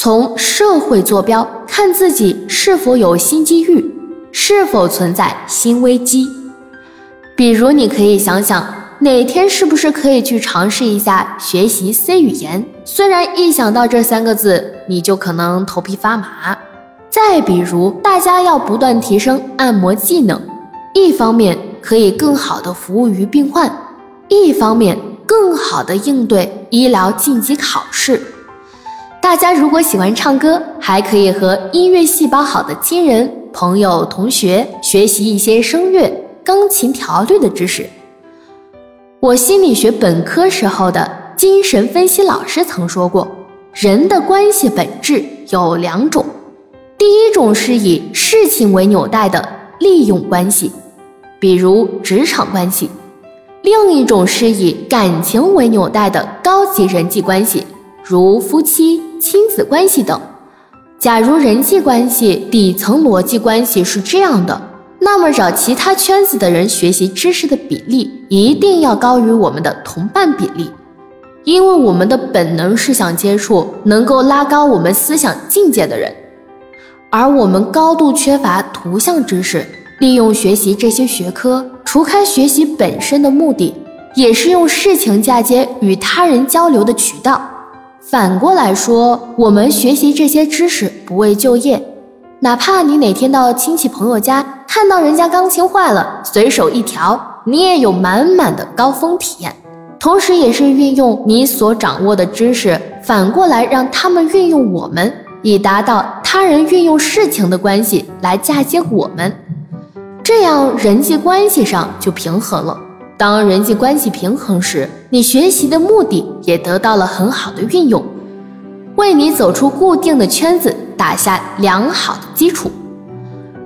从社会坐标看自己是否有新机遇，是否存在新危机。比如，你可以想想哪天是不是可以去尝试一下学习 C 语言。虽然一想到这三个字，你就可能头皮发麻。再比如，大家要不断提升按摩技能，一方面可以更好的服务于病患，一方面更好的应对医疗晋级考试。大家如果喜欢唱歌，还可以和音乐细胞好的亲人、朋友、同学学习一些声乐。钢琴调律的知识。我心理学本科时候的精神分析老师曾说过，人的关系本质有两种，第一种是以事情为纽带的利用关系，比如职场关系；另一种是以感情为纽带的高级人际关系，如夫妻、亲子关系等。假如人际关系底层逻辑关系是这样的。那么找其他圈子的人学习知识的比例一定要高于我们的同伴比例，因为我们的本能是想接触能够拉高我们思想境界的人，而我们高度缺乏图像知识。利用学习这些学科，除开学习本身的目的，也是用事情嫁接与他人交流的渠道。反过来说，我们学习这些知识不为就业，哪怕你哪天到亲戚朋友家。看到人家钢琴坏了，随手一调，你也有满满的高峰体验。同时，也是运用你所掌握的知识，反过来让他们运用我们，以达到他人运用事情的关系来嫁接我们。这样人际关系上就平衡了。当人际关系平衡时，你学习的目的也得到了很好的运用，为你走出固定的圈子打下良好的基础。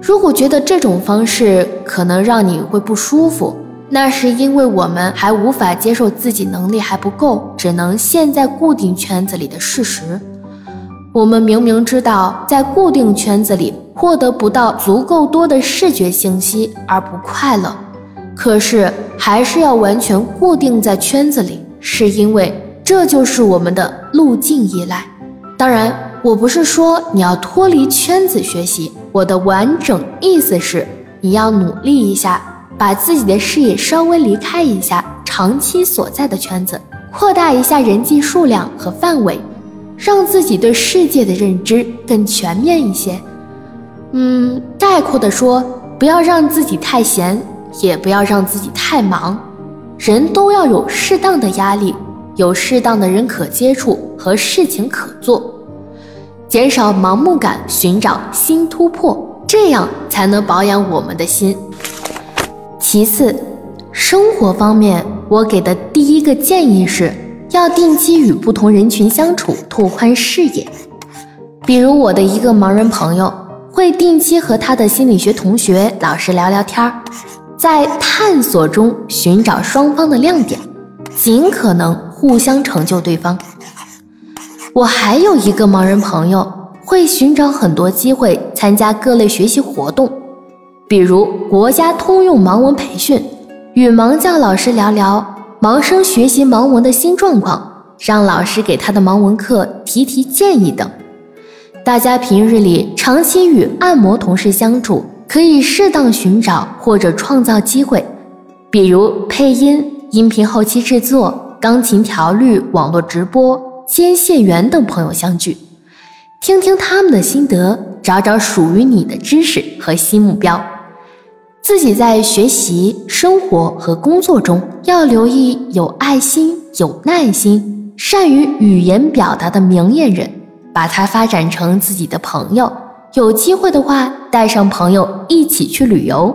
如果觉得这种方式可能让你会不舒服，那是因为我们还无法接受自己能力还不够，只能陷在固定圈子里的事实。我们明明知道在固定圈子里获得不到足够多的视觉信息而不快乐，可是还是要完全固定在圈子里，是因为这就是我们的路径依赖。当然，我不是说你要脱离圈子学习。我的完整意思是，你要努力一下，把自己的视野稍微离开一下长期所在的圈子，扩大一下人际数量和范围，让自己对世界的认知更全面一些。嗯，概括的说，不要让自己太闲，也不要让自己太忙，人都要有适当的压力，有适当的人可接触和事情可做。减少盲目感，寻找新突破，这样才能保养我们的心。其次，生活方面，我给的第一个建议是要定期与不同人群相处，拓宽视野。比如我的一个盲人朋友，会定期和他的心理学同学、老师聊聊天儿，在探索中寻找双方的亮点，尽可能互相成就对方。我还有一个盲人朋友，会寻找很多机会参加各类学习活动，比如国家通用盲文培训，与盲教老师聊聊盲生学习盲文的新状况，让老师给他的盲文课提提建议等。大家平日里长期与按摩同事相处，可以适当寻找或者创造机会，比如配音、音频后期制作、钢琴调律、网络直播。接线员等朋友相聚，听听他们的心得，找找属于你的知识和新目标。自己在学习、生活和工作中要留意有爱心、有耐心、善于语言表达的明眼人，把他发展成自己的朋友。有机会的话，带上朋友一起去旅游。